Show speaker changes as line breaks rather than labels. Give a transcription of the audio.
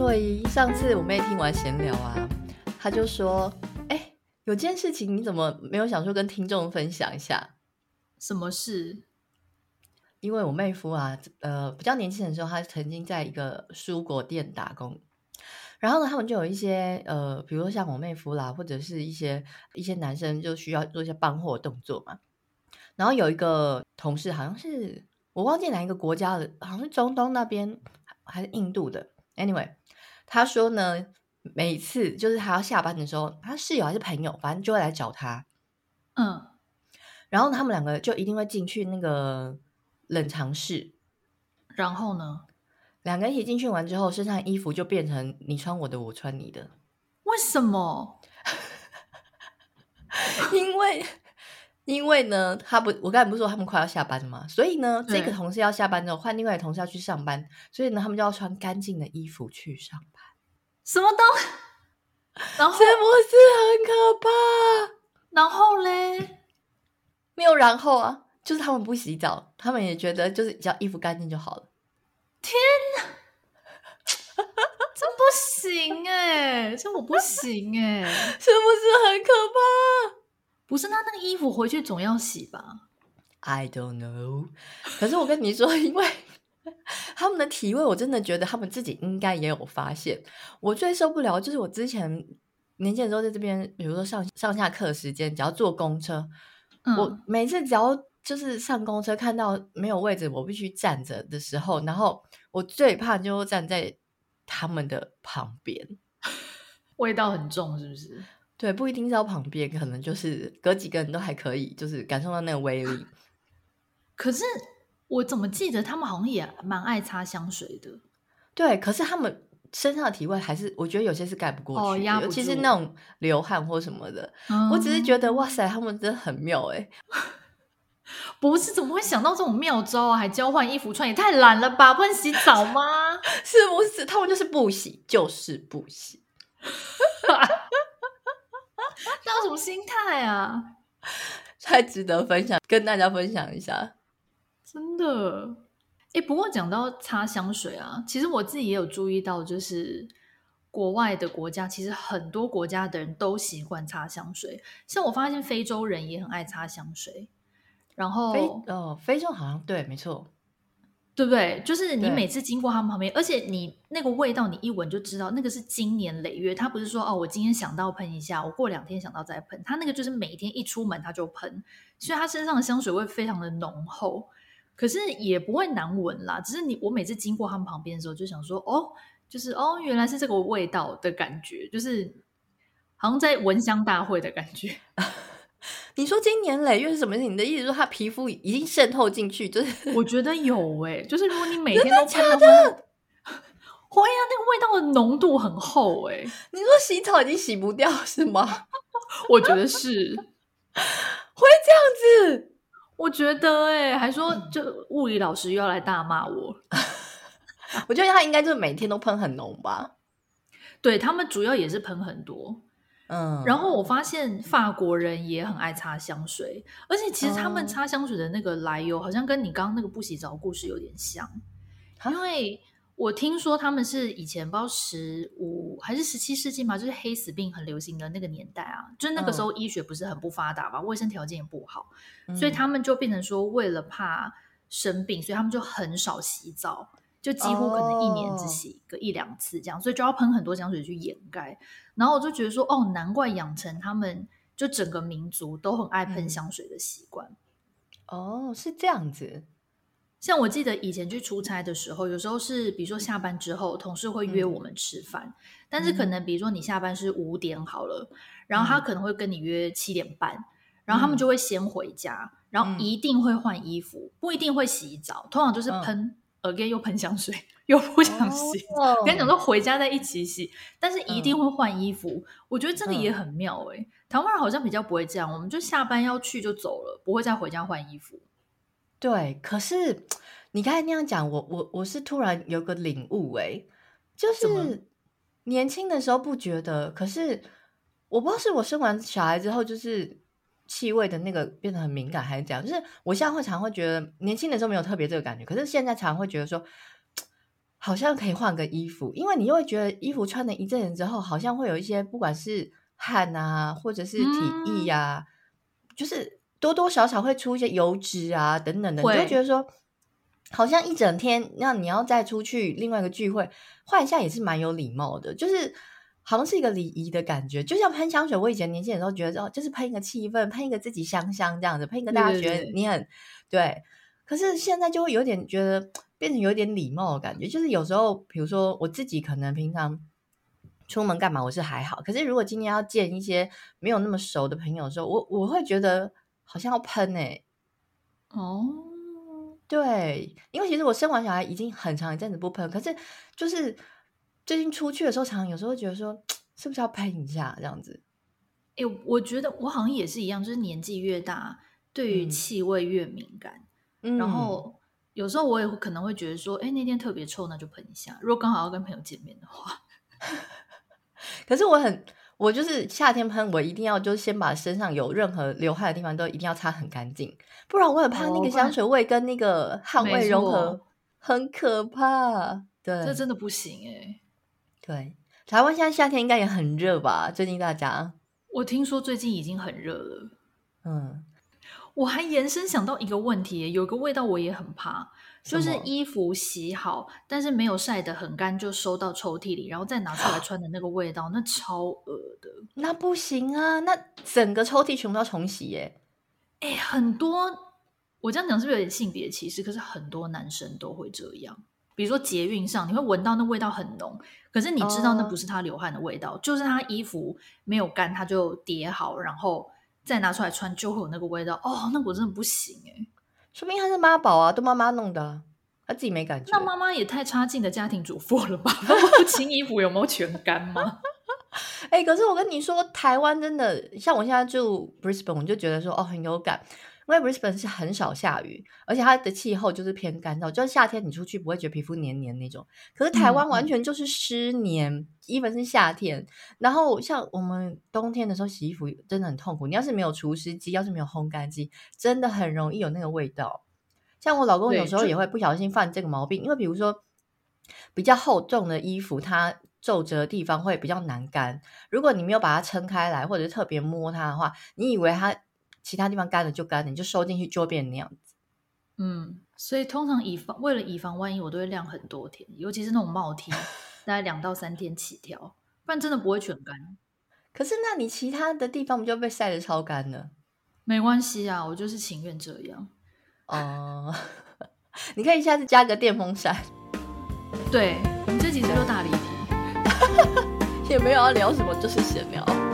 若仪，上次我妹听完闲聊啊，她就说：“哎、欸，有件事情你怎么没有想说跟听众分享一下？
什么事？
因为我妹夫啊，呃，比较年轻的时候，他曾经在一个蔬果店打工，然后呢，他们就有一些呃，比如说像我妹夫啦，或者是一些一些男生就需要做一些搬货动作嘛。然后有一个同事，好像是我忘记哪一个国家的，好像是中东那边还是印度的。Anyway。”他说呢，每次就是他要下班的时候，他室友还是朋友，反正就会来找他。
嗯，
然后他们两个就一定会进去那个冷藏室。
然后呢，
两个人一起进去完之后，身上的衣服就变成你穿我的，我穿你的。
为什么？
因为因为呢，他不，我刚才不是说他们快要下班了吗？所以呢，这个同事要下班之后，换另外一个同事要去上班，所以呢，他们就要穿干净的衣服去上班。
什么都？然后
是不是很可怕？
然后嘞，
没有然后啊，就是他们不洗澡，他们也觉得就是只要衣服干净就好了。
天哪，这不行哎、欸，这我不行哎、欸，
是不是很可怕？
不是，那那个衣服回去总要洗吧
？I don't know。可是我跟你说，因为。他们的体味，我真的觉得他们自己应该也有发现。我最受不了就是我之前年轻的时候在这边，比如说上上下课时间，只要坐公车，嗯、我每次只要就是上公车看到没有位置，我必须站着的时候，然后我最怕就站在他们的旁边，
味道很重，是不是？
对，不一定是要旁边，可能就是隔几个人都还可以，就是感受到那个威力。
可是。我怎么记得他们好像也蛮爱擦香水的？
对，可是他们身上的体味还是，我觉得有些是盖不过去，
哦、
尤其是那种流汗或什么的。
嗯、
我只是觉得哇塞，他们真的很妙哎！
不是，怎么会想到这种妙招啊？还交换衣服穿，也太懒了吧？不能洗澡吗？
是不是？他们就是不洗，就是不洗。
那有什么心态啊？
太值得分享，跟大家分享一下。
真的，哎，不过讲到擦香水啊，其实我自己也有注意到，就是国外的国家，其实很多国家的人都习惯擦香水。像我发现非洲人也很爱擦香水，然后
非哦，非洲好像对，没错，
对不对？就是你每次经过他们旁边，而且你那个味道，你一闻就知道那个是经年累月。他不是说哦，我今天想到喷一下，我过两天想到再喷，他那个就是每天一出门他就喷，所以他身上的香水味非常的浓厚。可是也不会难闻啦，只是你我每次经过他们旁边的时候，就想说，哦，就是哦，原来是这个味道的感觉，就是好像在闻香大会的感觉。
你说经年累月是什么意思？你的意思说他皮肤已经渗透进去？就是我觉得有诶、欸、就是如果你每天都擦的话，
会啊，那个味道的浓度很厚诶、欸、
你说洗澡已经洗不掉是吗？
我觉得是
会这样子。
我觉得哎、欸，还说就物理老师又要来大骂我。
我觉得他应该就是每天都喷很浓吧。
对，他们主要也是喷很多，嗯。然后我发现法国人也很爱擦香水，而且其实他们擦香水的那个来由，好像跟你刚刚那个不洗澡故事有点像，嗯、因为。我听说他们是以前不知道十五还是十七世纪嘛，就是黑死病很流行的那个年代啊，就是那个时候医学不是很不发达吧，卫生条件也不好，嗯，所以他们就变成说，为了怕生病，所以他们就很少洗澡，就几乎可能一年只洗个一两次这样，所以就要喷很多香水去掩盖。然后我就觉得说，哦，难怪养成他们就整个民族都很爱喷香水的习惯。
哦，是这样子。
像我记得以前去出差的时候，有时候是比如说下班之后，同事会约我们吃饭，嗯、但是可能比如说你下班是五点好了，嗯，然后他可能会跟你约七点半，嗯，然后他们就会先回家，嗯，然后一定会换衣服，不一定会洗澡，通常就是喷 again，嗯、又喷香水，又不想洗澡，哦，跟你讲说回家再一起洗，但是一定会换衣服，嗯，我觉得这个也很妙诶、欸。台湾人好像比较不会这样，我们就下班要去就走了，不会再回家换衣服。
对，可是你刚才那样讲，我我我是突然有个领悟，诶，就是年轻的时候不觉得，可是我不知道是我生完小孩之后，就是气味的那个变得很敏感，还是怎样？就是我现在会常会觉得，年轻的时候没有特别这个感觉，可是现在常会觉得说，好像可以换个衣服，因为你又会觉得衣服穿了一阵子之后，好像会有一些不管是汗啊，或者是体液呀、啊，嗯、就是多多少少会出一些油脂啊等等的，你就会觉得说，好像一整天那你要再出去另外一个聚会换一下也是蛮有礼貌的，就是好像是一个礼仪的感觉，就像喷香水，我以前年轻的时候觉得哦，就是喷一个气氛，喷一个自己香香这样子，喷一个大家觉得你很对，可是现在就会有点觉得。变成有点礼貌的感觉，就是有时候，比如说我自己可能平常出门干嘛，我是还好。可是如果今天要见一些没有那么熟的朋友的时候，我我会觉得好像要喷哎、欸。哦，对，因为其实我生完小孩已经很长一阵子不喷，可是就是最近出去的时候，常常有时候会觉得说，是不是要喷一下这样子？
哎、欸，我觉得我好像也是一样，就是年纪越大，对于气味越敏感，嗯、然后。有时候我也可能会觉得说，哎，那天特别臭，那就喷一下。如果刚好要跟朋友见面的话，
可是我很，我就是夏天喷，我一定要就是先把身上有任何流汗的地方都一定要擦很干净，不然我很怕那个香水味跟那个汗味融合，哦、很可怕。对，
这真的不行哎。
对，台湾现在夏天应该也很热吧？最近大家，
我听说最近已经很热了。嗯。我还延伸想到一个问题，有个味道我也很怕，就是衣服洗好，但是没有晒得很干，就收到抽屉里，然后再拿出来穿的那个味道，那超恶的。
那不行啊，那整个抽屉全部要重洗耶。
哎，很多，我这样讲是不是有点性别歧视？可是很多男生都会这样，比如说捷运上，你会闻到那味道很浓，可是你知道那不是他流汗的味道，哦、就是他衣服没有干，他就叠好，然后。再拿出来穿就会有那个味道哦，那我真的不行哎，
说明他是妈宝啊，都妈妈弄的，他自己没感觉。
那妈妈也太差劲的家庭主妇了吧？不清衣服有没有全干吗？
哎、欸，可是我跟你说，台湾真的像我现在住 Brisbane，我就觉得说哦很有感。因为 Brisbane 是很少下雨，而且它的气候就是偏干燥，就是夏天你出去不会觉得皮肤黏黏那种。可是台湾完全就是湿黏，even、嗯、是夏天。然后像我们冬天的时候洗衣服真的很痛苦，你要是没有除湿机，要是没有烘干机，真的很容易有那个味道。像我老公有时候也会不小心犯这个毛病，因为比如说比较厚重的衣服，它皱褶的地方会比较难干。如果你没有把它撑开来，或者是特别摸它的话，你以为它。其他地方干了就干了，你就收进去就会变那样子。
嗯，所以通常以防为了以防万一，我都会晾很多天，尤其是那种帽 T，大概两到三天起跳，不然真的不会全干。
可是那你其他的地方不就被晒得超干了？
没关系啊，我就是情愿这样。
哦，你可以下次加个电风扇。
对，我们这集是不是大离题？
也没有要聊什么，就是闲聊。